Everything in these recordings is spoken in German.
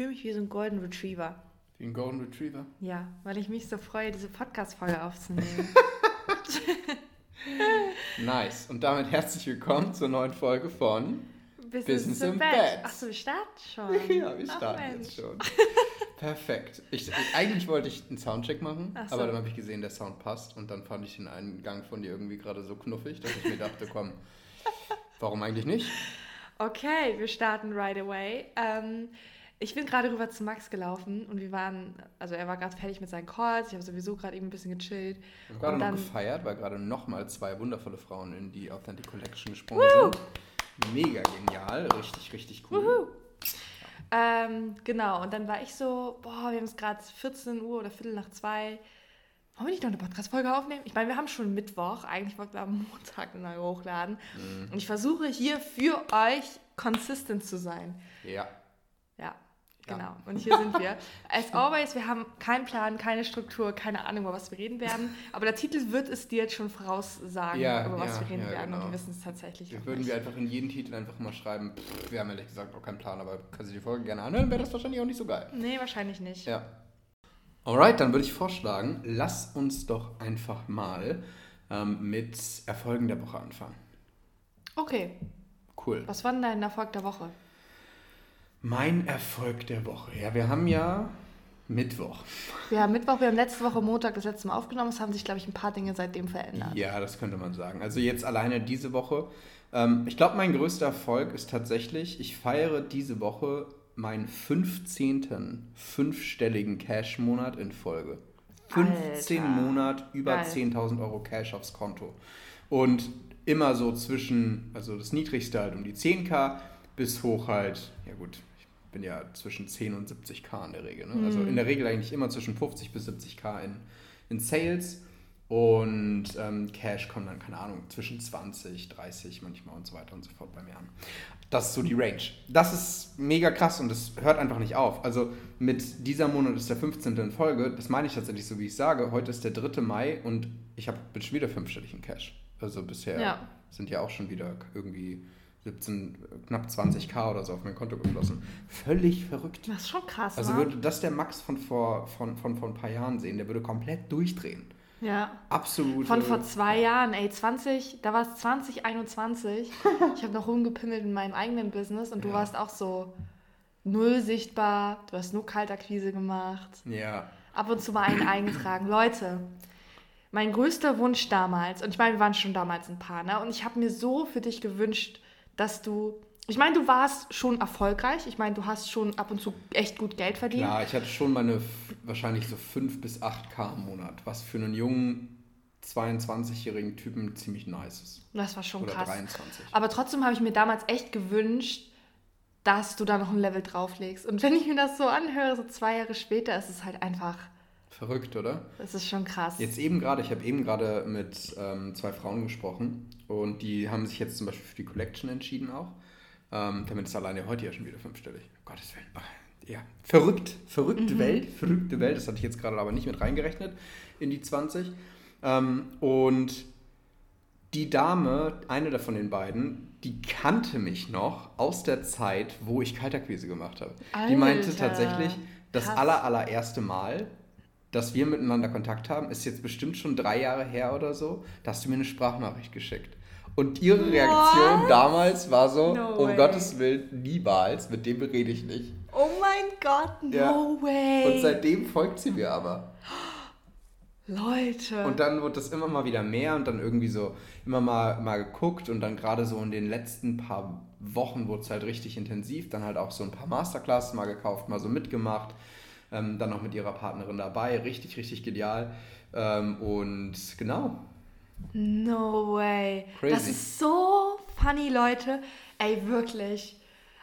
fühle mich wie so ein Golden Retriever. Wie ein Golden Retriever? Ja, weil ich mich so freue, diese Podcast-Folge aufzunehmen. nice. Und damit herzlich willkommen zur neuen Folge von Business, Business im Bett. Bett. Achso, wir starten schon. Ja, wir Ach, starten Mensch. jetzt schon. Perfekt. Ich, eigentlich wollte ich einen Soundcheck machen, Ach so. aber dann habe ich gesehen, der Sound passt und dann fand ich den Eingang von dir irgendwie gerade so knuffig, dass ich mir dachte, komm, warum eigentlich nicht? Okay, wir starten right away. Ähm, ich bin gerade rüber zu Max gelaufen und wir waren, also er war gerade fertig mit seinen Calls, ich habe sowieso gerade eben ein bisschen gechillt. Ich habe gerade noch gefeiert, weil gerade nochmal zwei wundervolle Frauen in die Authentic Collection gesprungen sind. Mega genial, richtig, richtig cool. Wuhu. Ähm, genau, und dann war ich so, boah, wir haben es gerade 14 Uhr oder Viertel nach zwei. Wollen wir nicht noch eine Podcast-Folge aufnehmen? Ich meine, wir haben schon Mittwoch. Eigentlich wollten wir am Montag eine neue hochladen. Mhm. Und ich versuche hier für euch consistent zu sein. Ja, Ja. genau. Und hier sind wir. As always, wir haben keinen Plan, keine Struktur, keine Ahnung, über was wir reden werden. Aber der Titel wird es dir jetzt schon voraussagen, Ja, über was ja, wir reden ja, werden. Und genau. wir wissen es tatsächlich auch würden nicht. wir einfach in jeden Titel einfach mal schreiben, pff, wir haben ehrlich gesagt auch keinen Plan, aber kannst du die Folge gerne anhören, wäre das wahrscheinlich auch nicht so geil. Nee, wahrscheinlich nicht. Ja. Alright, dann würde ich vorschlagen, lass uns doch einfach mal ähm, mit Erfolgen der Woche anfangen. Okay, Cool. was war denn dein Erfolg der Woche? Mein Erfolg der Woche. Ja, wir haben ja Mittwoch. Haben Mittwoch, wir haben letzte Woche Montag das letzte Mal aufgenommen. Es haben sich, glaube ich, ein paar Dinge seitdem verändert. Ja, das könnte man sagen. Also jetzt alleine diese Woche. Ähm, ich glaube, mein größter Erfolg ist tatsächlich, ich feiere diese Woche meinen 15. fünfstelligen Cash-Monat in Folge. 15 Alter. Monat über Geil. 10.000 Euro Cash aufs Konto. Und immer so zwischen, also das niedrigste halt um die 10k bis hoch halt, ja gut, bin ja zwischen 10 und 70k in der Regel. Ne? Also in der Regel eigentlich immer zwischen 50 bis 70k in, in Sales. Und ähm, Cash kommt dann, keine Ahnung, zwischen 20, 30 manchmal und so weiter und so fort bei mir an. Das ist so die Range. Das ist mega krass und das hört einfach nicht auf. Also mit dieser Monat ist der 15. in Folge. Das meine ich tatsächlich so, wie ich sage. Heute ist der 3. Mai und ich habe bin schon wieder fünfstellig in Cash. Also bisher Ja. sind ja auch schon wieder irgendwie 17, knapp 20k oder so auf mein Konto geflossen. Völlig verrückt. Das ist schon krass, Also würde das der Max von vor, von, von, von ein paar Jahren sehen, der würde komplett durchdrehen. Ja. Absolut. Von vor zwei Jahren, ey, 20, da war es 2021. ich habe noch rumgepimmelt in meinem eigenen Business und du Ja. warst auch so null sichtbar. Du hast nur Kaltakquise gemacht. Ja. ab und zu mal einen eingetragen. Leute, mein größter Wunsch damals, und ich meine, wir waren schon damals ein Paar, ne? Und ich habe mir so für dich gewünscht, dass du. Ich meine, du warst schon erfolgreich. Ich meine, du hast schon ab und zu echt gut Geld verdient. Klar, ich hatte schon meine wahrscheinlich so 5 bis 8k im Monat, was für einen jungen 22-jährigen Typen ziemlich nice ist. Das war schon Oder krass. 23. Aber trotzdem habe ich mir damals echt gewünscht, dass du da noch ein Level drauflegst. Und wenn ich mir das so anhöre, so zwei Jahre später, ist es halt einfach, Verrückt, oder? das ist schon krass. Jetzt eben gerade, ich habe eben gerade mit ähm, zwei Frauen gesprochen und die haben sich jetzt zum Beispiel für die Collection entschieden auch. Ähm, damit ist alleine heute ja schon wieder fünfstellig. Um Gottes Willen. Ja, verrückt, verrückte Welt, verrückte Welt. Das hatte ich jetzt gerade aber nicht mit reingerechnet in die 20. Ähm, und die Dame, eine davon den beiden, die kannte mich noch aus der Zeit, wo ich Kaltakquise gemacht habe. Die meinte Alter, tatsächlich, das krass. aller, allererste Mal, dass wir miteinander Kontakt haben, ist jetzt bestimmt schon drei Jahre her oder so. Da hast du mir eine Sprachnachricht geschickt. Und ihre Reaktion What? damals war so, No um way. Gottes Willen, niemals, mit dem rede ich nicht. oh mein Gott, no Ja. way. Und seitdem folgt sie mir aber. Leute. Und dann wird das immer mal wieder mehr und dann irgendwie so immer mal, mal geguckt und dann gerade so in den letzten paar Wochen wurde es halt richtig intensiv. Dann halt auch so ein paar Masterclasses mal gekauft, mal so mitgemacht. Ähm, dann noch mit ihrer Partnerin dabei. Richtig, richtig genial. Ähm, und genau. No way. Crazy. Das ist so funny, Leute. Ey, wirklich.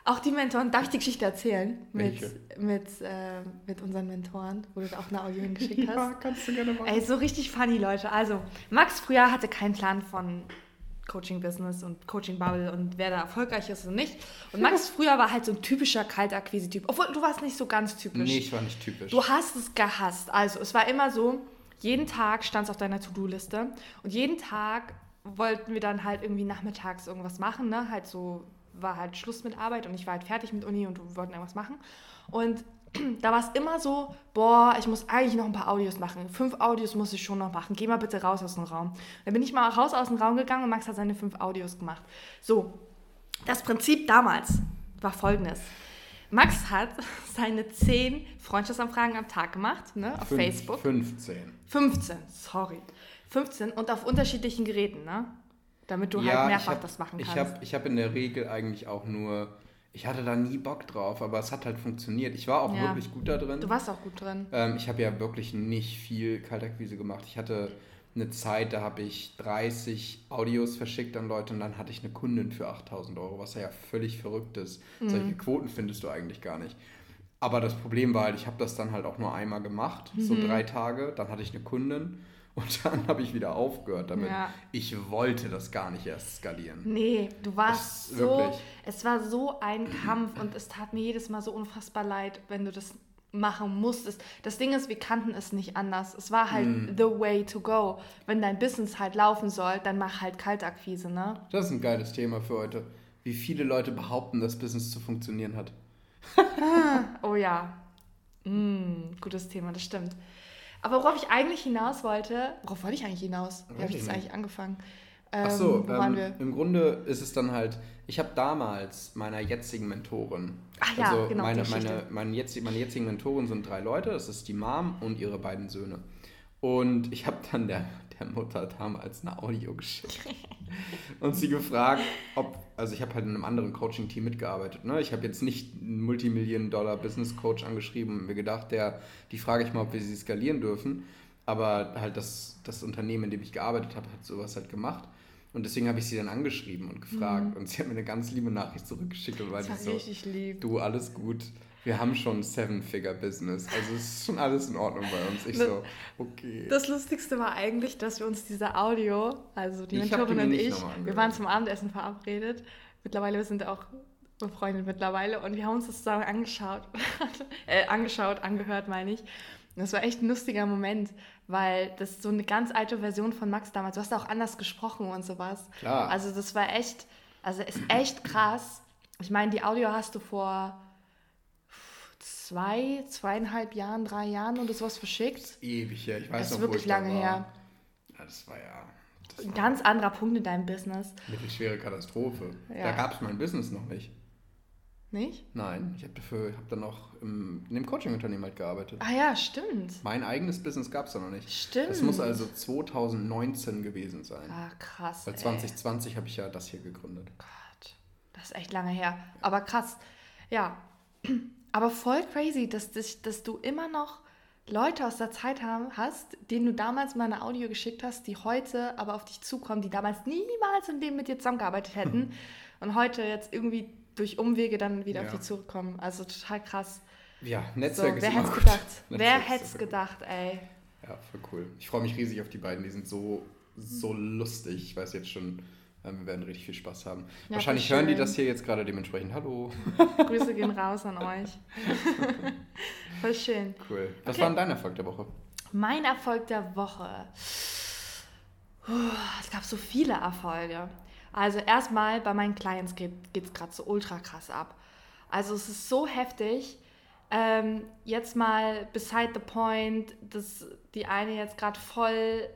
Auch die Mentoren, darf ich die Geschichte erzählen? Mit, Welche? mit, äh, mit unseren Mentoren, wo du auch eine Audio hingeschickt hast. kannst du gerne machen. Ey, so richtig funny, Leute. Also, Max früher hatte keinen Plan von Coaching-Business und Coaching-Bubble und wer da erfolgreich ist und nicht. Und Max früher war halt so ein typischer Kaltakquise-Typ. Obwohl, du warst nicht so ganz typisch. Nee, ich war nicht typisch. Du hast es gehasst. Also, es war immer so, jeden Tag stand es auf deiner To-Do-Liste und jeden Tag wollten wir dann halt irgendwie nachmittags irgendwas machen, ne? Halt so war halt Schluss mit Arbeit und ich war halt fertig mit Uni und wir wollten irgendwas machen. Und da war es immer so, boah, ich muss eigentlich noch ein paar Audios machen. Fünf Audios muss ich schon noch machen. Geh mal bitte raus aus dem Raum. Dann bin ich mal raus aus dem Raum gegangen und Max hat seine fünf Audios gemacht. So, das Prinzip damals war folgendes. Max hat seine zehn Freundschaftsanfragen am Tag gemacht, ne, auf Fünf- Facebook. 15. 15, sorry. 15 und auf unterschiedlichen Geräten, ne? Damit du halt mehrfach ich hab, das machen Ich kannst. habe ich hab in der Regel eigentlich auch nur, ich hatte da nie Bock drauf, aber es hat halt funktioniert. Ich war auch Ja. wirklich gut da drin. du warst auch gut drin. Ähm, ich habe ja wirklich nicht viel Kaltakquise gemacht. Ich hatte eine Zeit, da habe ich 30 Audios verschickt an Leute und dann hatte ich eine Kundin für 8000 Euro, was ja völlig verrückt ist. Mhm. Solche Quoten findest du eigentlich gar nicht. Aber das Problem war halt, ich habe das dann halt auch nur einmal gemacht, so Mhm. drei Tage. Dann hatte ich eine Kundin und dann habe ich wieder aufgehört damit. Ja. Ich wollte das gar nicht erst skalieren. Nee, du warst Das- so, wirklich. es war so ein Kampf und es tat mir jedes Mal so unfassbar leid, wenn du das machen musstest. Das Ding ist, wir kannten es nicht anders. Es war halt Hm. the way to go. Wenn dein Business halt laufen soll, dann mach halt Kaltakquise, ne? Das ist ein geiles Thema für heute. Wie viele Leute behaupten, dass Business zu funktionieren hat. Oh ja. Mm, gutes Thema, das stimmt. Aber worauf ich eigentlich hinaus wollte, worauf wollte ich eigentlich hinaus? Wie habe ich das eigentlich angefangen? Ach so, wo waren ähm, wir? im Grunde ist es dann halt, ich habe damals meiner jetzigen Mentorin, Ach ja, also genau, meine, meine, meine, jetz, meine jetzigen Mentoren sind drei Leute, das ist die Mom und ihre beiden Söhne. Und ich habe dann der, der Mutter damals eine Audio geschickt und sie gefragt, ob, also ich habe halt in einem anderen Coaching-Team mitgearbeitet. Ne? Ich habe jetzt nicht einen Multimillion-Dollar-Business-Coach angeschrieben und mir gedacht, der, die frage ich mal, ob wir sie skalieren dürfen. Aber halt das, das Unternehmen, in dem ich gearbeitet habe, hat sowas halt gemacht. Und deswegen habe ich sie dann angeschrieben und gefragt. Und sie hat mir eine ganz liebe Nachricht zurückgeschickt und Mhm. Das war so, lieb. du, alles gut. Wir haben schon Seven-Figure-Business. Also es ist schon alles in Ordnung bei uns. Ich Das- so, okay. Das Lustigste war eigentlich, dass wir uns diese Audio, also die Ich hab die Mentorin und ich, wir waren zum Abendessen verabredet. Mittlerweile wir sind auch befreundet mittlerweile und wir haben uns das zusammen angeschaut, äh, angeschaut, angehört, meine ich. Und das war echt ein lustiger Moment, weil das ist so eine ganz alte Version von Max damals. Du hast auch anders gesprochen und sowas. Klar. Also das war echt, also ist echt krass. Ich meine, die Audio hast du vor zwei, zweieinhalb Jahren, drei Jahren oder sowas verschickt. Ewig her. Ich weiß Das ist noch, wirklich wo ich da lange her. Ja, das war ja das Ein war ganz anderer Punkt in deinem Business, mittelschwere Katastrophe. Ja. Da gab es mein Business noch nicht. nicht? Nein, ich habe dafür, habe dann noch im, in dem Coaching-Unternehmen halt gearbeitet. Ah ja, stimmt. Mein eigenes Business gab es da noch nicht. Stimmt. Das muss also 2019 gewesen sein. Ah, krass. Weil ey. 2020 habe ich ja das hier gegründet. Gott, das ist echt lange her. Aber krass. Ja. Aber voll crazy, dass, dich, dass du immer noch Leute aus der Zeit haben, hast, denen du damals mal eine Audio geschickt hast, die heute aber auf dich zukommen, die damals niemals im Leben mit dir zusammengearbeitet hätten und heute jetzt irgendwie durch Umwege dann wieder auf Ja. dich zurückkommen. Also total krass. Ja, So, Netzwerk wer ist hätte es gut. gedacht? Wer hätte es gedacht, ey? Ja, voll cool. Ich freue mich riesig auf die beiden. Die sind so, so lustig. Ich weiß jetzt schon, wir werden richtig viel Spaß haben. Ja, Wahrscheinlich hören die das hier jetzt gerade dementsprechend. Hallo. Grüße gehen raus an euch. Voll schön. Cool. Was Okay. war denn dein Erfolg der Woche? Mein Erfolg der Woche. Puh, Es gab so viele Erfolge. Also erstmal bei meinen Clients geht es gerade so ultra krass ab. Also es ist so heftig. Ähm, jetzt mal beside the point, dass die eine jetzt gerade voll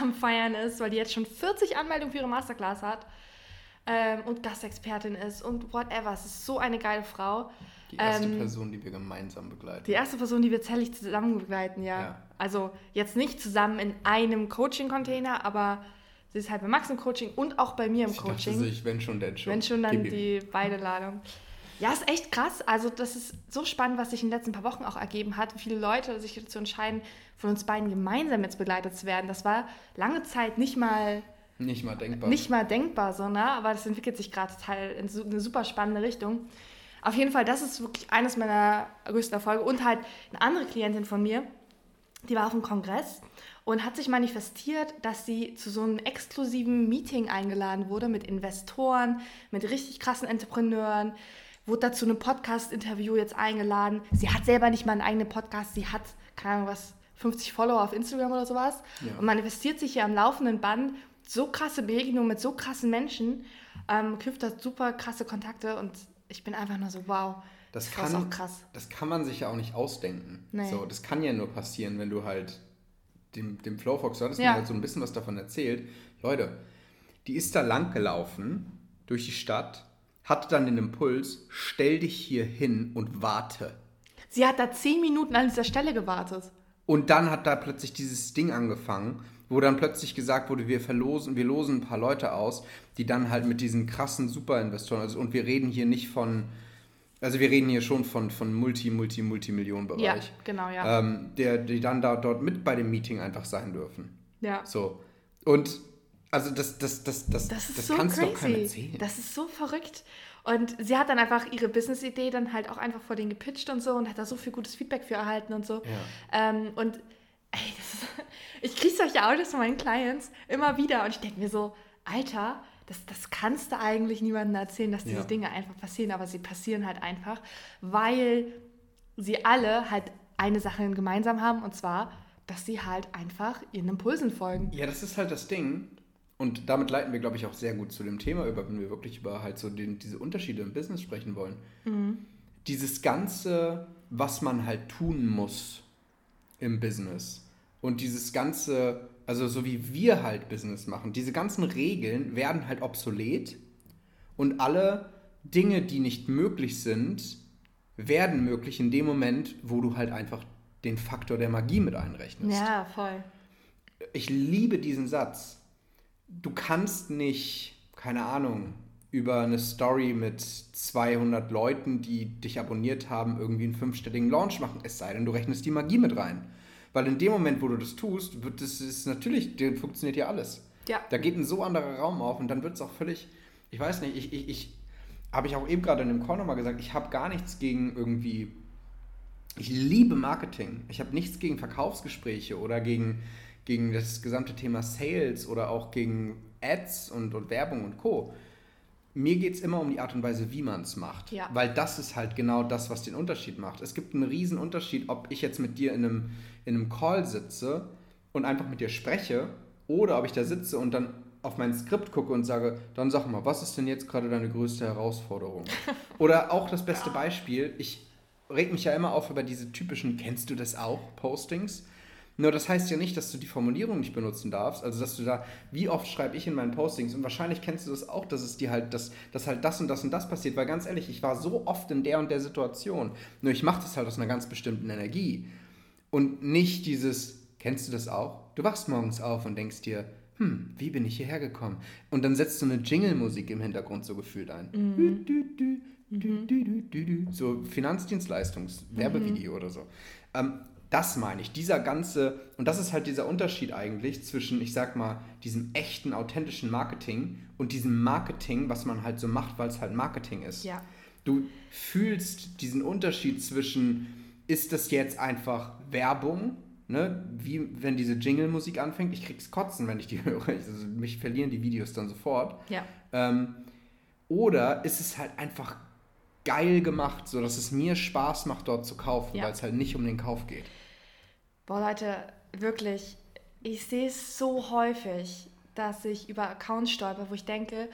am Feiern ist, weil die jetzt schon 40 Anmeldungen für ihre Masterclass hat ähm, und Gastexpertin ist und whatever. Es ist so eine geile Frau. Die erste Ähm, Person, die wir gemeinsam begleiten. Die erste Person, die wir zärtlich zusammen begleiten, ja. Ja. Also jetzt nicht zusammen in einem Coaching-Container, aber sie ist halt bei Max im Coaching und auch bei mir im dachte Coaching. sich, wenn schon, denn schon. Wenn schon dann Gib ihm. die beide Ladung. Ja, ist echt krass. Also das ist so spannend, was sich in den letzten paar Wochen auch ergeben hat. Viele Leute sich dazu entscheiden, von uns beiden gemeinsam jetzt begleitet zu werden. Das war lange Zeit nicht mal, Nicht mal denkbar. nicht mal denkbar so, ne? Aber das entwickelt sich gerade total in so eine super spannende Richtung. Auf jeden Fall, das ist wirklich eines meiner größten Erfolge. Und halt eine andere Klientin von mir, die war auf dem Kongress und hat sich manifestiert, dass sie zu so einem exklusiven Meeting eingeladen wurde mit Investoren, mit richtig krassen Entrepreneuren, wurde dazu ein Podcast-Interview jetzt eingeladen. Sie hat selber nicht mal einen eigenen Podcast, sie hat, keine Ahnung was, 50 Follower auf Instagram oder sowas Ja. und manifestiert sich hier am laufenden Band so krasse Begegnungen mit so krassen Menschen. ähm, knüpft da super krasse Kontakte und ich bin einfach nur so, wow. Das, das kann, ist auch krass. das kann man sich ja auch nicht ausdenken. Nee. So, das kann ja nur passieren, wenn du halt dem, dem Flowfox, du hattest Ja. mir halt so ein bisschen was davon erzählt. Leute, die ist da lang gelaufen durch die Stadt, hatte dann den Impuls, stell dich hier hin und warte. Sie hat da zehn Minuten an dieser Stelle gewartet. Und dann hat da plötzlich dieses Ding angefangen, wo dann plötzlich gesagt wurde, wir verlosen, wir losen ein paar Leute aus, die dann halt mit diesen krassen Superinvestoren, also und wir reden hier nicht von, also wir reden hier schon von, von Multi, Multi, Multimillionenbereich. Ja, genau, ja. Ähm, der, die dann da dort mit bei dem Meeting einfach sein dürfen. ja. So. Und also das, das, das, das, Das ist das so kannst du doch keinem crazy. erzählen. Das ist so verrückt. Und sie hat dann einfach ihre Business-Idee dann halt auch einfach vor denen gepitcht und so und hat da so viel gutes Feedback für erhalten und so. Ähm, und ey, ist, ich kriege solche Audios von meinen Clients immer wieder und ich denke mir so, Alter, das, das kannst du eigentlich niemandem erzählen, dass diese Ja. Dinge einfach passieren, aber sie passieren halt einfach, weil sie alle halt eine Sache gemeinsam haben und zwar, dass sie halt einfach ihren Impulsen folgen. Ja, das ist halt das Ding. Und damit leiten wir, glaube ich, auch sehr gut zu dem Thema über, wenn wir wirklich über halt so den, diese Unterschiede im Business sprechen wollen. Dieses Ganze, was man halt tun muss im Business und dieses Ganze, also so wie wir halt Business machen, diese ganzen Regeln werden halt obsolet und alle Dinge, die nicht möglich sind, werden möglich in dem Moment, wo du halt einfach den Faktor der Magie mit einrechnest Ja, voll. ich liebe diesen Satz. Du kannst nicht, keine Ahnung, über eine Story mit 200 Leuten, die dich abonniert haben, irgendwie einen fünfstelligen Launch machen. Es sei denn, du rechnest die Magie mit rein. Weil in dem Moment, wo du das tust, wird das ist natürlich, dann funktioniert ja alles. Ja. Da geht ein so anderer Raum auf und dann wird es auch völlig, ich weiß nicht, ich, ich, ich habe ich auch eben gerade in dem Call nochmal gesagt, ich habe gar nichts gegen irgendwie ich liebe Marketing. Ich habe nichts gegen Verkaufsgespräche oder gegen, gegen das gesamte Thema Sales oder auch gegen Ads und, und Werbung und Co. Mir geht es immer um die Art und Weise, wie man es macht. Ja. Weil das ist halt genau das, was den Unterschied macht. Es gibt einen riesen Unterschied, ob ich jetzt mit dir in einem, in einem Call sitze und einfach mit dir spreche oder ob ich da sitze und dann auf mein Skript gucke und sage, dann sag mal, was ist denn jetzt gerade deine größte Herausforderung? Oder auch das beste Beispiel, ich reg mich ja immer auf über diese typischen, kennst du das auch, Postings. Nur das heißt ja nicht, dass du die Formulierung nicht benutzen darfst. Also dass du da, wie oft schreibe ich in meinen Postings und wahrscheinlich kennst du das auch, dass es dir halt, dass, dass halt das und das und das passiert. Weil ganz ehrlich, ich war so oft in der und der Situation. Nur ich mache das halt aus einer ganz bestimmten Energie. Und nicht dieses, kennst du das auch? Du wachst morgens auf und denkst dir, hm, wie bin ich hierher gekommen? Und dann setzt du eine Jingle-Musik im Hintergrund so gefühlt ein. Du, du, du, du, du. So Finanzdienstleistungs-Werbevideo oder so. Ähm, das meine ich, dieser ganze, und das ist halt dieser Unterschied eigentlich zwischen, ich sag mal, diesem echten, authentischen Marketing und diesem Marketing, was man halt so macht, weil es halt Marketing ist. Ja. Du fühlst diesen Unterschied zwischen, ist das jetzt einfach Werbung, ne? wie wenn diese Jingle-Musik anfängt, ich krieg's kotzen, wenn ich die höre, also mich verlieren die Videos dann sofort. Ja. Ähm, oder ist es halt einfach geil gemacht, so dass es mir Spaß macht, dort zu kaufen, Ja. weil es halt nicht um den Kauf geht. Boah, Leute, wirklich, ich sehe es so häufig, dass ich über Accounts stolper, wo ich denke,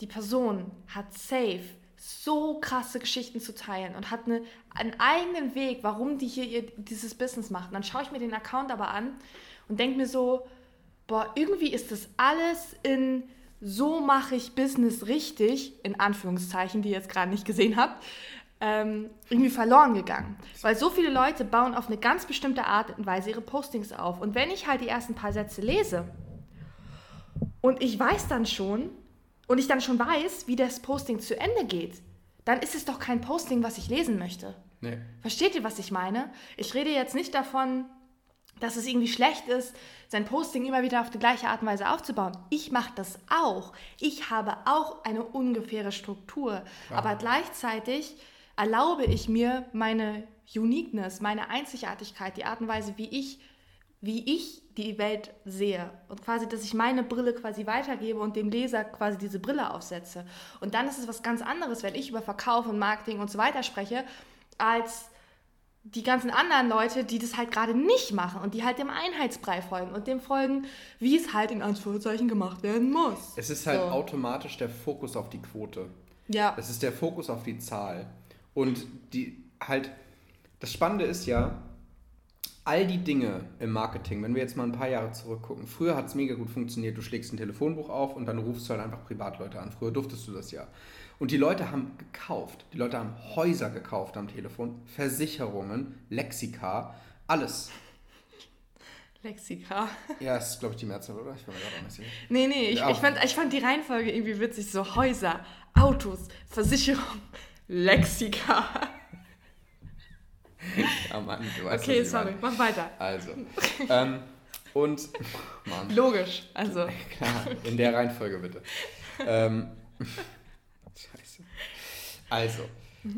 die Person hat safe so krasse Geschichten zu teilen und hat eine, einen eigenen Weg, warum die hier ihr, dieses Business macht. Dann schaue ich mir den Account aber an und denke mir so, boah, irgendwie ist das alles in so mache ich Business richtig, in Anführungszeichen, die ihr jetzt gerade nicht gesehen habt, ähm, irgendwie verloren gegangen. Weil so viele Leute bauen auf eine ganz bestimmte Art und Weise ihre Postings auf. Und wenn ich halt die ersten paar Sätze lese und ich weiß dann schon, und ich dann schon weiß, wie das Posting zu Ende geht, dann ist es doch kein Posting, was ich lesen möchte. Nee. Versteht ihr, was ich meine? Ich rede jetzt nicht davon, dass es irgendwie schlecht ist, sein Posting immer wieder auf die gleiche Art und Weise aufzubauen. Ich mache das auch. Ich habe auch eine ungefähre Struktur. Aber gleichzeitig erlaube ich mir meine Uniqueness, meine Einzigartigkeit, die Art und Weise, wie ich, wie ich die Welt sehe. Und quasi, dass ich meine Brille quasi weitergebe und dem Leser quasi diese Brille aufsetze. Und dann ist es was ganz anderes, wenn ich über Verkauf und Marketing und so weiter spreche, als die ganzen anderen Leute, die das halt gerade nicht machen und die halt dem Einheitsbrei folgen und dem folgen, wie es halt in Anführungszeichen gemacht werden muss. Es ist halt So. automatisch der Fokus auf die Quote. Ja. Es ist der Fokus auf die Zahl. Und die halt, das Spannende ist ja, all die Dinge im Marketing, wenn wir jetzt mal ein paar Jahre zurückgucken, früher hat es mega gut funktioniert, du schlägst ein Telefonbuch auf und dann rufst du halt einfach Privatleute an. Früher durftest du das ja. Und die Leute haben gekauft. Die Leute haben Häuser gekauft am Telefon, Versicherungen, Lexika, alles. Lexika. Ja, das ist, glaube ich, die Mehrzahl, oder? Ich bin mir gerade auch nicht sicher. Nee, nee, ich, Ja. ich, fand, ich fand die Reihenfolge irgendwie witzig. So Häuser, Autos, Versicherung, Lexika. Ja, Mann, du weißt, Okay, sorry, mach weiter. Also, ähm, und, Mann, Logisch, also. klar, in der Reihenfolge bitte. Ähm, scheiße. Also,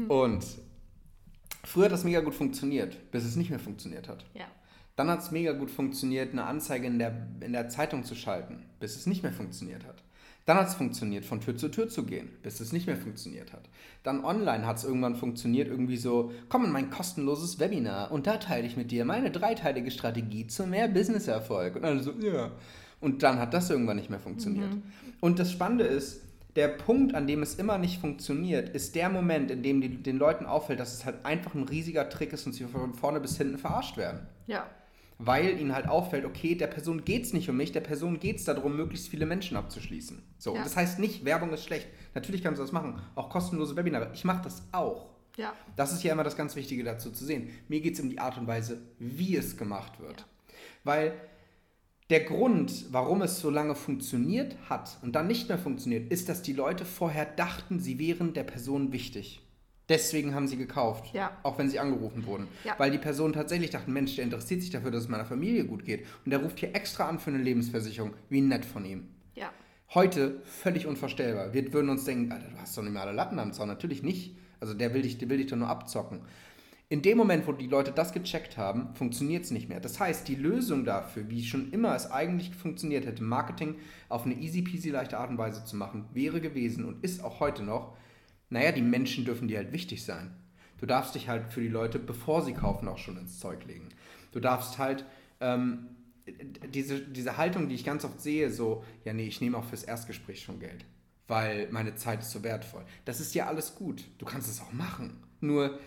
und früher hat das mega gut funktioniert, bis es nicht mehr funktioniert hat. Ja. Dann hat es mega gut funktioniert, eine Anzeige in der, in der Zeitung zu schalten, bis es nicht mehr funktioniert hat. Dann hat es funktioniert, von Tür zu Tür zu gehen, bis es nicht mehr funktioniert hat. Dann online hat es irgendwann funktioniert, irgendwie so, komm in mein kostenloses Webinar und da teile ich mit dir meine dreiteilige Strategie zu mehr Businesserfolg. Und alle so, ja. Und dann hat das irgendwann nicht mehr funktioniert. Und das Spannende ist, der Punkt, an dem es immer nicht funktioniert, ist der Moment, in dem die, den Leuten auffällt, dass es halt einfach ein riesiger Trick ist und sie von vorne bis hinten verarscht werden Ja. Weil ihnen halt auffällt, okay, der Person geht es nicht um mich, der Person geht es darum, möglichst viele Menschen abzuschließen. So, Ja. und das heißt nicht, Werbung ist schlecht. Natürlich kannst du das machen, auch kostenlose Webinare. Ich mache das auch. Ja. Das ist ja immer das ganz Wichtige dazu zu sehen. Mir geht es um die Art und Weise, wie es gemacht wird. Weil der Grund, warum es so lange funktioniert hat und dann nicht mehr funktioniert, ist, dass die Leute vorher dachten, sie wären der Person wichtig. Deswegen haben sie gekauft, Ja. auch wenn sie angerufen wurden. Ja. Weil die Personen tatsächlich dachten, Mensch, der interessiert sich dafür, dass es meiner Familie gut geht. Und der ruft hier extra an für eine Lebensversicherung. Wie nett von ihm. Ja. Heute völlig unvorstellbar. Wir würden uns denken, Alter, du hast doch nicht mehr alle Latten am Zaun. Natürlich nicht. Also der will dich, der will dich doch nur abzocken. In dem Moment, wo die Leute das gecheckt haben, funktioniert es nicht mehr. Das heißt, die Lösung dafür, wie schon immer es eigentlich funktioniert hätte, Marketing auf eine easy peasy leichte Art und Weise zu machen, wäre gewesen und ist auch heute noch, naja, die Menschen dürfen dir halt wichtig sein. Du darfst dich halt für die Leute, bevor sie kaufen, auch schon ins Zeug legen. Du darfst halt ähm, diese, diese Haltung, die ich ganz oft sehe, so, ja, nee, ich nehme auch fürs Erstgespräch schon Geld, weil meine Zeit ist so wertvoll. Das ist ja alles gut. Du kannst es auch machen. Nur,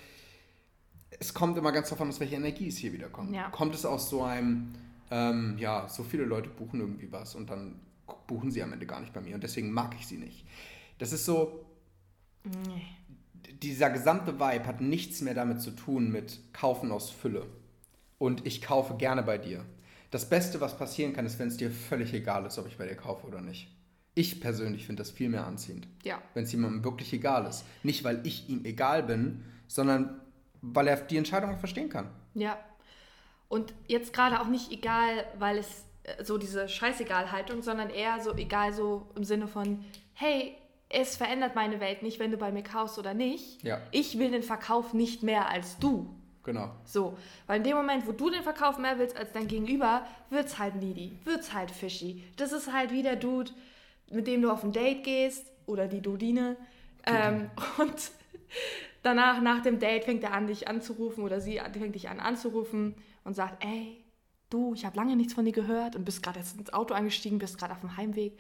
es kommt immer ganz davon, aus welcher Energie es hier wieder kommt. Ja. Kommt es aus so einem, ähm, ja, so viele Leute buchen irgendwie was und dann buchen sie am Ende gar nicht bei mir und deswegen mag ich sie nicht. Das ist so, Nee. dieser gesamte Vibe hat nichts mehr damit zu tun mit Kaufen aus Fülle. Und ich kaufe gerne bei dir. Das Beste, was passieren kann, ist, wenn es dir völlig egal ist, ob ich bei dir kaufe oder nicht. Ich persönlich finde das viel mehr anziehend. Ja. Wenn es jemandem wirklich egal ist. Nicht, weil ich ihm egal bin, sondern weil er die Entscheidung auch verstehen kann. Ja. Und jetzt gerade auch nicht egal, weil es äh, so diese Scheißegal-Haltung, sondern eher so egal so im Sinne von, hey, es verändert meine Welt nicht, wenn du bei mir kaufst oder nicht. Ja. Ich will den Verkauf nicht mehr als du. Genau. So, weil in dem Moment, wo du den Verkauf mehr willst als dein Gegenüber, wird's halt needy, wird's halt fishy. Das ist halt wie der Dude, mit dem du auf ein Date gehst oder die Dudine. Ähm, und danach, nach dem Date, fängt er an, dich anzurufen oder sie fängt dich an anzurufen und sagt, ey, du, ich habe lange nichts von dir gehört und bist gerade jetzt ins Auto eingestiegen, bist gerade auf dem Heimweg.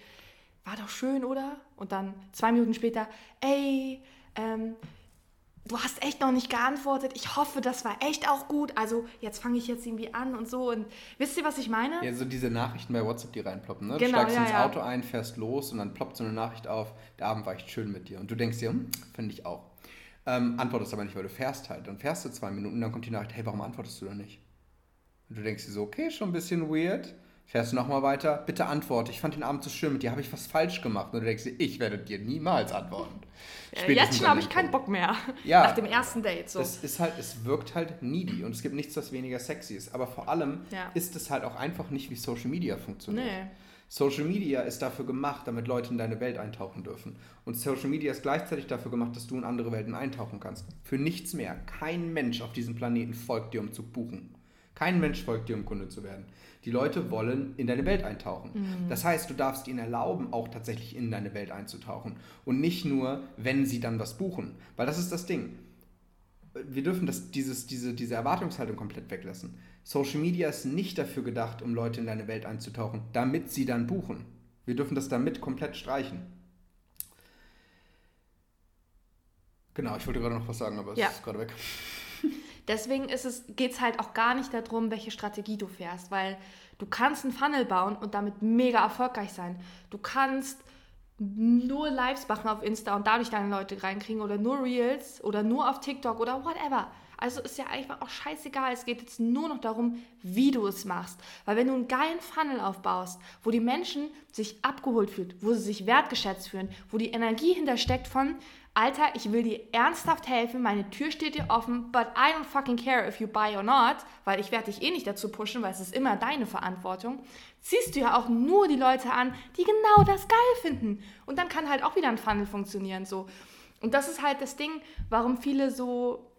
War doch schön, oder? Und dann zwei Minuten später, ey, ähm, du hast echt noch nicht geantwortet. Ich hoffe, das war echt auch gut. Also jetzt fange ich jetzt irgendwie an und so. Und wisst ihr, was ich meine? Ja, so diese Nachrichten bei WhatsApp, die reinploppen. Ne? Genau, du steigst ja, ins ja. Auto ein, fährst los und dann ploppt so eine Nachricht auf, der Abend war echt schön mit dir. Und du denkst dir, hm, finde ich auch. Ähm, antwortest aber nicht, weil du fährst halt. Dann fährst du zwei Minuten und dann kommt die Nachricht, hey, warum antwortest du da nicht? Und du denkst dir so, okay, schon ein bisschen weird. Fährst du nochmal weiter, bitte antworte. Ich fand den Abend so schön mit dir, habe ich was falsch gemacht? Und du denkst dir, ich werde dir niemals antworten. Äh, jetzt schon habe ich keinen. Bock mehr. Ja. Nach dem ersten Date. So. Es ist halt, es wirkt halt needy und es gibt nichts, was weniger sexy ist. Aber vor allem Ja. ist es halt auch einfach nicht, wie Social Media funktioniert. Nee. Social Media ist dafür gemacht, damit Leute in deine Welt eintauchen dürfen. Und Social Media ist gleichzeitig dafür gemacht, dass du in andere Welten eintauchen kannst. Für nichts mehr. Kein Mensch auf diesem Planeten folgt dir, um zu buchen. Kein Mensch folgt dir, um Kunde zu werden. Die Leute wollen in deine Welt eintauchen. Das heißt, du darfst ihnen erlauben, auch tatsächlich in deine Welt einzutauchen. Und nicht nur, wenn sie dann was buchen. Weil das ist das Ding. wir dürfen das, dieses, diese, diese Erwartungshaltung komplett weglassen. Social Media ist nicht dafür gedacht, um Leute in deine Welt einzutauchen, damit sie dann buchen. Wir dürfen das damit komplett streichen. Genau, ich wollte gerade noch was sagen, aber es Ja. ist gerade weg. Deswegen geht es halt auch gar nicht darum, welche Strategie du fährst, weil du kannst einen Funnel bauen und damit mega erfolgreich sein. Du kannst nur Lives machen auf Insta und dadurch deine Leute reinkriegen oder nur Reels oder nur auf TikTok oder whatever. Also ist ja einfach auch scheißegal. Es geht jetzt nur noch darum, wie du es machst. Weil wenn du einen geilen Funnel aufbaust, wo die Menschen sich abgeholt fühlen, wo sie sich wertgeschätzt fühlen, wo die Energie hintersteckt von, Alter, ich will dir ernsthaft helfen, meine Tür steht dir offen, but I don't fucking care if you buy or not, weil ich werde dich eh nicht dazu pushen, weil es ist immer deine Verantwortung, ziehst du ja auch nur die Leute an, die genau das geil finden. Und dann kann halt auch wieder ein Funnel funktionieren, so. Und das ist halt das Ding, warum viele so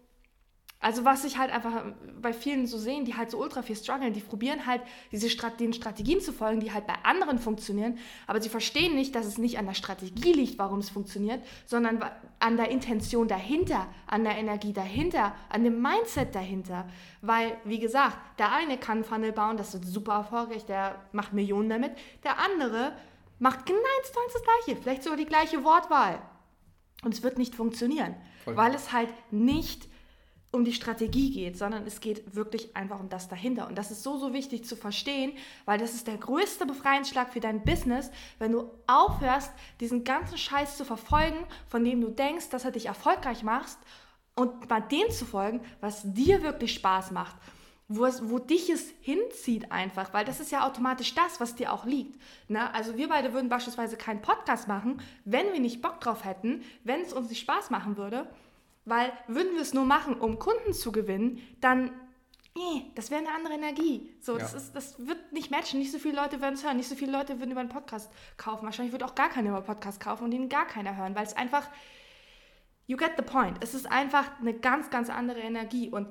also was ich halt einfach bei vielen so sehen, die halt so ultra viel strugglen, die probieren halt diese Strat den Strategien zu folgen, die halt bei anderen funktionieren, aber sie verstehen nicht, dass es nicht an der Strategie liegt, warum es funktioniert, sondern an der Intention dahinter, an der Energie dahinter, an dem Mindset dahinter. Weil, wie gesagt, der eine kann Funnel bauen, das ist super erfolgreich, der macht Millionen damit, der andere macht genau das gleiche, vielleicht sogar die gleiche Wortwahl. Und es wird nicht funktionieren, Voll. weil es halt nicht um die Strategie geht, sondern es geht wirklich einfach um das dahinter. Und das ist so, so wichtig zu verstehen, weil das ist der größte Befreiungsschlag für dein Business, wenn du aufhörst, diesen ganzen Scheiß zu verfolgen, von dem du denkst, dass er dich erfolgreich macht und mal dem zu folgen, was dir wirklich Spaß macht. Wo, es, wo dich es hinzieht einfach, weil das ist ja automatisch das, was dir auch liegt. Ne? Also wir beide würden beispielsweise keinen Podcast machen, wenn wir nicht Bock drauf hätten, wenn es uns nicht Spaß machen würde. Weil würden wir es nur machen, um Kunden zu gewinnen, dann, nee, das wäre eine andere Energie. So, Ja. das, ist, das wird nicht matchen. Nicht so viele Leute würden es hören. Nicht so viele Leute würden über einen Podcast kaufen. Wahrscheinlich würde auch gar keiner über einen Podcast kaufen und den gar keiner hören, weil es einfach, you get the point. Es ist einfach eine ganz, ganz andere Energie. Und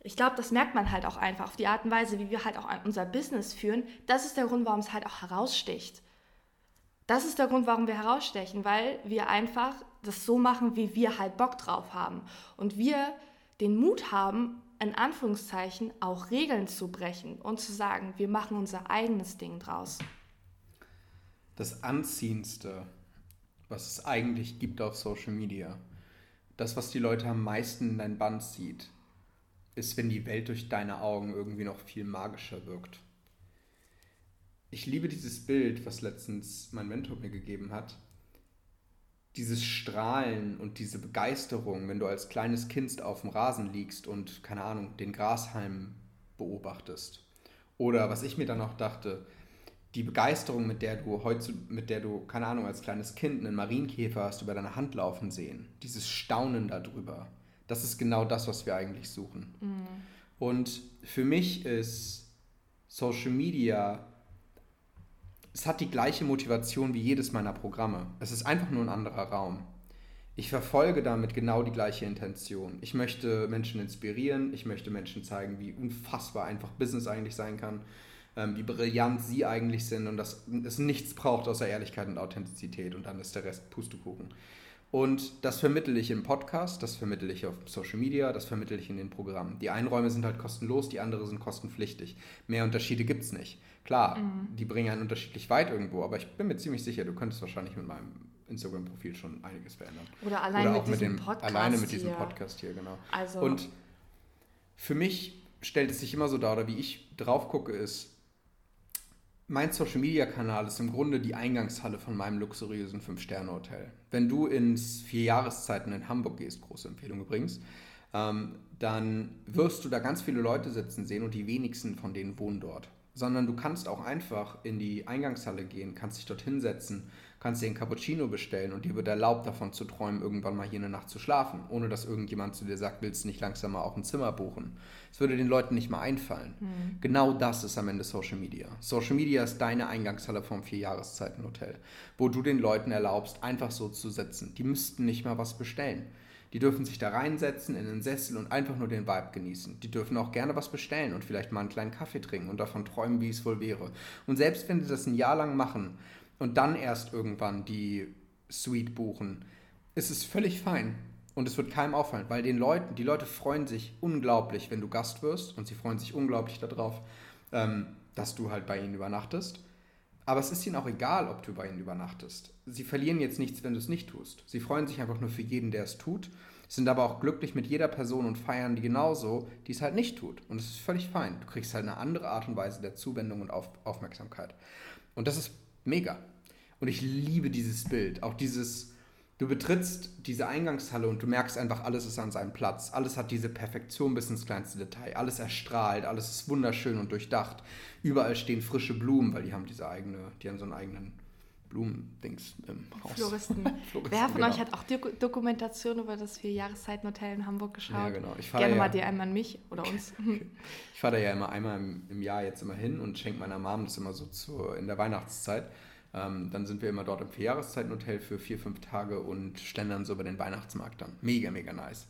ich glaube, das merkt man halt auch einfach auf die Art und Weise, wie wir halt auch unser Business führen. Das ist der Grund, warum es halt auch heraussticht. Das ist der Grund, warum wir herausstechen, weil wir einfach das so machen, wie wir halt Bock drauf haben. Und wir den Mut haben, in Anführungszeichen auch Regeln zu brechen und zu sagen, wir machen unser eigenes Ding draus. Das Anziehendste, was es eigentlich gibt auf Social Media, das, was die Leute am meisten in dein Band zieht, ist, wenn die Welt durch deine Augen irgendwie noch viel magischer wirkt. Ich liebe dieses Bild, was letztens mein Mentor mir gegeben hat. Dieses Strahlen und diese Begeisterung, wenn du als kleines Kind auf dem Rasen liegst und, keine Ahnung, den Grashalm beobachtest. Oder was ich mir dann noch dachte, die Begeisterung, mit der du heute, mit der du, keine Ahnung, als kleines Kind einen Marienkäfer hast über deine Hand laufen sehen, dieses Staunen darüber, das ist genau das, was wir eigentlich suchen. Und für mich ist Social Media, es hat die gleiche Motivation wie jedes meiner Programme. Es ist einfach nur ein anderer Raum. Ich verfolge damit genau die gleiche Intention. Ich möchte Menschen inspirieren, ich möchte Menschen zeigen, wie unfassbar einfach Business eigentlich sein kann, ähm, wie brillant sie eigentlich sind und dass es nichts braucht außer Ehrlichkeit und Authentizität und dann ist der Rest Pustekuchen. Und das vermittle ich im Podcast, das vermittle ich auf Social Media, das vermittle ich in den Programmen. Die einen Räume sind halt kostenlos, die anderen sind kostenpflichtig. Mehr Unterschiede gibt es nicht. Klar, die bringen einen unterschiedlich weit irgendwo, aber ich bin mir ziemlich sicher, du könntest wahrscheinlich mit meinem Instagram-Profil schon einiges verändern. Oder allein Oder mit auch mit diesem dem, Podcast alleine mit diesem hier. Podcast hier, genau. Also, Und für mich stellt es sich immer so dar, oder wie ich drauf gucke, ist, mein Social Media Kanal ist im Grunde die Eingangshalle von meinem luxuriösen Fünf-Sterne-Hotel. Wenn du ins vier Jahreszeiten in Hamburg gehst, große Empfehlung übrigens, ähm, dann wirst du da ganz viele Leute sitzen sehen und die wenigsten von denen wohnen dort. Sondern du kannst auch einfach in die Eingangshalle gehen, kannst dich dort hinsetzen, kannst dir einen Cappuccino bestellen und dir wird erlaubt, davon zu träumen, irgendwann mal hier eine Nacht zu schlafen, ohne dass irgendjemand zu dir sagt, willst du nicht langsam mal auch ein Zimmer buchen. Es würde den Leuten nicht mal einfallen. Genau das ist am Ende Social Media. Social Media ist deine Eingangshalle vom Vierjahreszeitenhotel, wo du den Leuten erlaubst, einfach so zu sitzen. Die müssten nicht mal was bestellen. Die dürfen sich da reinsetzen in den Sessel und einfach nur den Vibe genießen. Die dürfen auch gerne was bestellen und vielleicht mal einen kleinen Kaffee trinken und davon träumen, wie es wohl wäre. Und selbst wenn sie das ein Jahr lang machen und dann erst irgendwann die Suite buchen, ist es völlig fein. Und es wird keinem auffallen, weil den Leuten, die Leute freuen sich unglaublich, wenn du Gast wirst und sie freuen sich unglaublich darauf, ähm, dass du halt bei ihnen übernachtest. Aber es ist ihnen auch egal, ob du bei ihnen übernachtest. Sie verlieren jetzt nichts, wenn du es nicht tust. Sie freuen sich einfach nur für jeden, der es tut, sind aber auch glücklich mit jeder Person und feiern die genauso, die es halt nicht tut. Und es ist völlig fein. Du kriegst halt eine andere Art und Weise der Zuwendung und Auf Aufmerksamkeit. Und das ist mega. Und ich liebe dieses Bild. Auch dieses, du betrittst diese Eingangshalle und du merkst einfach, alles ist an seinem Platz. Alles hat diese Perfektion bis ins kleinste Detail. Alles erstrahlt, alles ist wunderschön und durchdacht. Überall stehen frische Blumen, weil die haben diese eigene, die haben so einen eigenen Blumendings im Haus. Floristen. Floristen Wer von genau. euch hat auch die Dokumentation über das Vier-Jahreszeiten-Hotel in Hamburg geschaut? Ja, genau. Ich Gerne ja, mal dir einmal an mich oder uns. Okay. Ich fahre da ja immer einmal im, im, Jahr jetzt immer hin und schenke meiner Mom das immer so zu, in der Weihnachtszeit. Ähm, dann sind wir immer dort im Vierjahreszeiten-Hotel für vier, fünf Tage und stellen dann so über den Weihnachtsmarkt dann. Mega, mega nice.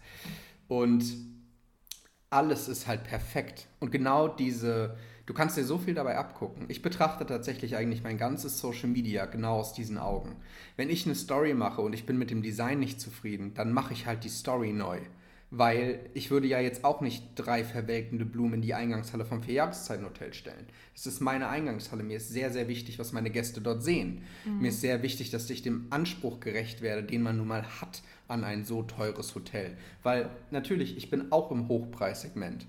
Und alles ist halt perfekt. Und genau diese, du kannst dir so viel dabei abgucken. Ich betrachte tatsächlich eigentlich mein ganzes Social Media genau aus diesen Augen. Wenn ich eine Story mache und ich bin mit dem Design nicht zufrieden, dann mache ich halt die Story neu weil ich würde ja jetzt auch nicht drei verwelkende Blumen in die Eingangshalle vom Vierjahreszeitenhotel stellen. Es ist meine Eingangshalle. Mir ist sehr, sehr wichtig, was meine Gäste dort sehen. Mhm. Mir ist sehr wichtig, dass ich dem Anspruch gerecht werde, den man nun mal hat an ein so teures Hotel. Weil natürlich, ich bin auch im Hochpreissegment.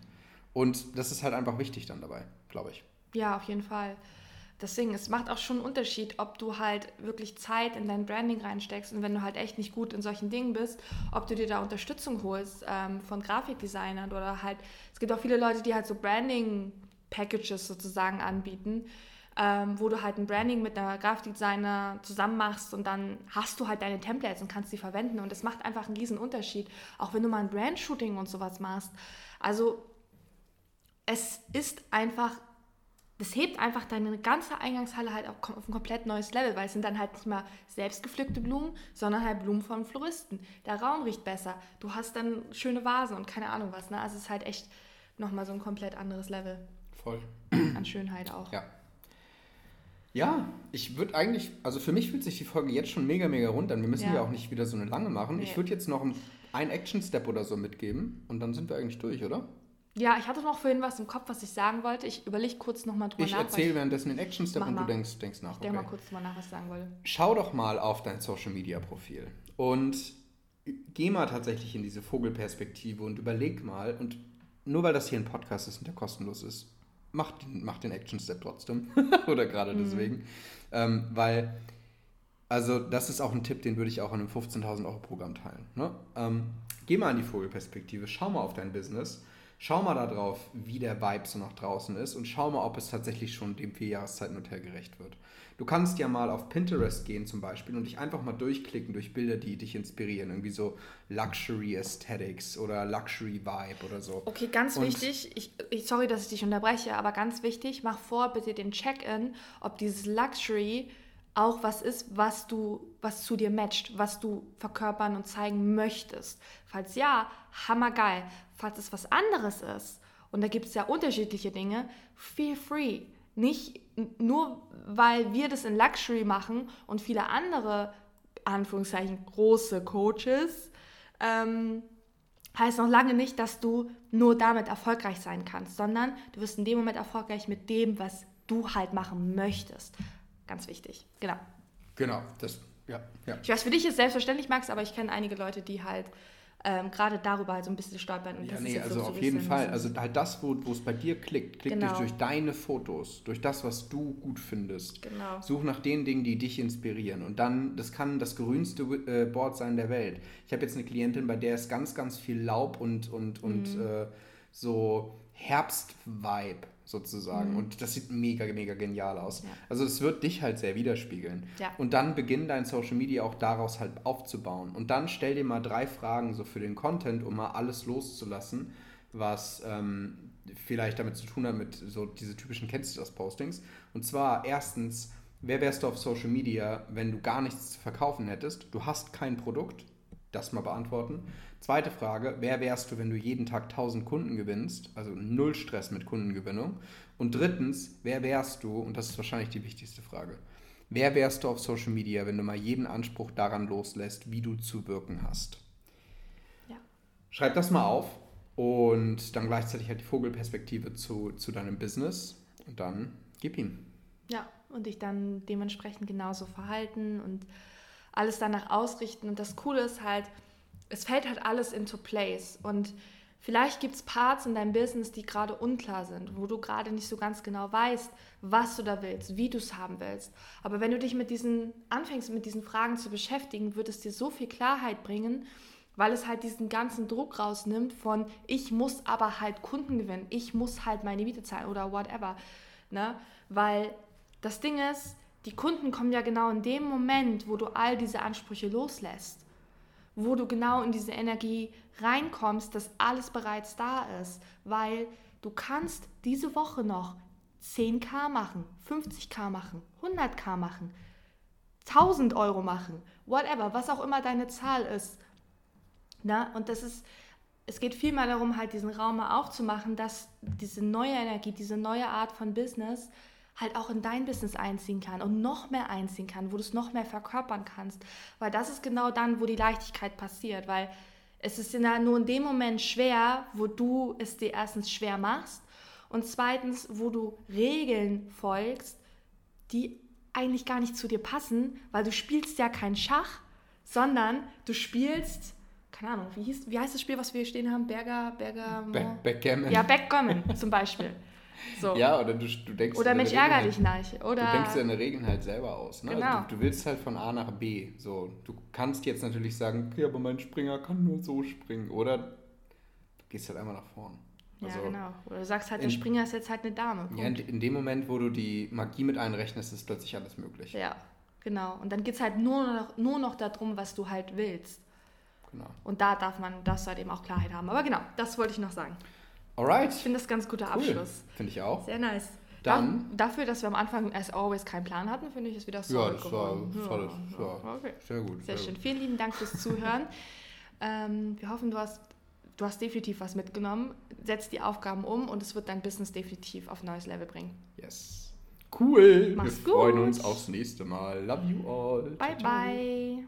Und das ist halt einfach wichtig dann dabei, glaube ich. Ja, auf jeden Fall. Deswegen, es macht auch schon einen Unterschied, ob du halt wirklich Zeit in dein Branding reinsteckst und wenn du halt echt nicht gut in solchen Dingen bist, ob du dir da Unterstützung holst ähm, von Grafikdesignern oder halt, es gibt auch viele Leute, die halt so Branding-Packages sozusagen anbieten, ähm, wo du halt ein Branding mit einer Grafikdesigner zusammen machst und dann hast du halt deine Templates und kannst die verwenden und es macht einfach einen riesen Unterschied, auch wenn du mal ein Brand-Shooting und sowas machst. Also es ist einfach das hebt einfach deine ganze Eingangshalle halt auf, auf ein komplett neues Level, weil es sind dann halt nicht mal selbstgepflückte Blumen, sondern halt Blumen von Floristen. Der Raum riecht besser. Du hast dann schöne Vasen und keine Ahnung was. Ne? Also es ist halt echt nochmal so ein komplett anderes Level. Voll. An Schönheit auch. Ja. Ja, ich würde eigentlich, also für mich fühlt sich die Folge jetzt schon mega, mega rund an. Wir müssen ja, ja auch nicht wieder so eine lange machen. Nee. Ich würde jetzt noch einen Action-Step oder so mitgeben und dann sind wir eigentlich durch, oder? Ja, ich hatte noch vorhin was im Kopf, was ich sagen wollte. Ich überlege kurz nochmal drüber ich nach. Erzähl ich erzähle währenddessen den Action-Step und du denkst, denkst nach. Ich denke okay. mal kurz mal nach, was ich sagen wollte. Schau doch mal auf dein Social-Media-Profil und geh mal tatsächlich in diese Vogelperspektive und überleg mal, und nur weil das hier ein Podcast ist und der kostenlos ist, mach den, mach den Action-Step trotzdem. Oder gerade mhm. deswegen. Ähm, weil, also das ist auch ein Tipp, den würde ich auch in einem 15.000 Euro Programm teilen. Ne? Ähm, geh mal in die Vogelperspektive, schau mal auf dein Business Schau mal da drauf, wie der Vibe so nach draußen ist und schau mal, ob es tatsächlich schon dem Vierjahreszeitenhotel gerecht wird. Du kannst ja mal auf Pinterest gehen zum Beispiel und dich einfach mal durchklicken durch Bilder, die dich inspirieren. Irgendwie so Luxury Aesthetics oder Luxury Vibe oder so. Okay, ganz und wichtig, ich, ich, sorry, dass ich dich unterbreche, aber ganz wichtig, mach vor bitte den Check-in, ob dieses Luxury auch was ist, was du, was zu dir matcht, was du verkörpern und zeigen möchtest. Falls ja, hammergeil. Falls es was anderes ist, und da gibt es ja unterschiedliche Dinge, feel free. Nicht nur, weil wir das in Luxury machen und viele andere, Anführungszeichen, große Coaches, ähm, heißt noch lange nicht, dass du nur damit erfolgreich sein kannst, sondern du wirst in dem Moment erfolgreich mit dem, was du halt machen möchtest. Ganz wichtig. Genau. Genau, das, ja. ja. Ich weiß, für dich ist selbstverständlich, Max, aber ich kenne einige Leute, die halt ähm, gerade darüber halt so ein bisschen stolpern. Und ja, nee, also so auf jeden Fall. Also halt das, wo es bei dir klickt, klickt genau. durch, durch deine Fotos, durch das, was du gut findest. Genau. Such nach den Dingen, die dich inspirieren. Und dann, das kann das grünste äh, Board sein der Welt. Ich habe jetzt eine Klientin, bei der ist ganz, ganz viel Laub und, und, und mhm. äh, so Herbst-Vibe sozusagen. Mhm. Und das sieht mega, mega genial aus. Ja. Also es wird dich halt sehr widerspiegeln. Ja. Und dann beginn dein Social Media auch daraus halt aufzubauen. Und dann stell dir mal drei Fragen so für den Content, um mal alles loszulassen, was ähm, vielleicht damit zu tun hat mit so diese typischen kennst du das Postings. Und zwar erstens, wer wärst du auf Social Media, wenn du gar nichts zu verkaufen hättest? Du hast kein Produkt. Das mal beantworten. Zweite Frage, wer wärst du, wenn du jeden Tag 1000 Kunden gewinnst? Also null Stress mit Kundengewinnung. Und drittens, wer wärst du, und das ist wahrscheinlich die wichtigste Frage, wer wärst du auf Social Media, wenn du mal jeden Anspruch daran loslässt, wie du zu wirken hast? schreib das mal auf und dann gleichzeitig halt die Vogelperspektive zu, zu deinem Business und dann gib ihn. Ja, und dich dann dementsprechend genauso verhalten und alles danach ausrichten. Und das Coole ist halt, es fällt halt alles into place. Und vielleicht gibt es Parts in deinem Business, die gerade unklar sind, wo du gerade nicht so ganz genau weißt, was du da willst, wie du es haben willst. Aber wenn du dich mit diesen, anfängst mit diesen Fragen zu beschäftigen, wird es dir so viel Klarheit bringen, weil es halt diesen ganzen Druck rausnimmt von, ich muss aber halt Kunden gewinnen, ich muss halt meine Miete zahlen oder whatever. Ne? Weil das Ding ist, die Kunden kommen ja genau in dem Moment, wo du all diese Ansprüche loslässt, wo du genau in diese Energie reinkommst, dass alles bereits da ist, weil du kannst diese Woche noch 10k machen, 50k machen, 100k machen, 1000 Euro machen, whatever, was auch immer deine Zahl ist. Na, und das ist, es geht vielmehr darum, halt diesen Raum mal aufzumachen, dass diese neue Energie, diese neue Art von Business halt auch in dein Business einziehen kann und noch mehr einziehen kann, wo du es noch mehr verkörpern kannst. Weil das ist genau dann, wo die Leichtigkeit passiert, weil es ist ja nur in dem Moment schwer, wo du es dir erstens schwer machst und zweitens, wo du Regeln folgst, die eigentlich gar nicht zu dir passen, weil du spielst ja kein Schach, sondern du spielst keine Ahnung, wie, hieß, wie heißt das Spiel, was wir stehen haben? Berger, Berger. Backgammon. Ja, Backgammon zum Beispiel. So. Ja, oder du, du denkst. Oder Mensch, ärger dich nicht. Oder du denkst deine Regeln halt selber aus. Ne? Also genau. Also du, du, willst halt von A nach B. So, du kannst jetzt natürlich sagen, okay, aber mein Springer kann nur so springen. Oder du gehst halt einmal nach vorn. Also ja, genau. Oder du sagst halt, in, der Springer ist jetzt halt eine Dame. Ja, in, in, dem Moment, wo du die Magie mit einrechnest, ist plötzlich alles möglich. Ja, genau. Und dann geht es halt nur noch, nur noch darum, was du halt willst. Genau. Und da darf man, das halt eben auch Klarheit haben. Aber genau, das wollte ich noch sagen. Alright. Ich finde das ganz guter cool. Abschluss. Finde ich auch. Sehr nice. Dann, da, dafür, dass wir am Anfang as always keinen Plan hatten, finde ich es wieder so. Ja, das war solid. Ja, okay. Sehr gut. Sehr, sehr schön. Gut. Vielen lieben Dank fürs Zuhören. ähm, wir hoffen, du hast, du hast definitiv was mitgenommen. Setz die Aufgaben um und es wird dein Business definitiv auf ein neues Level bringen. Yes. Cool. Mach's wir freuen uns aufs nächste Mal. Love you all. Bye, ciao, bye.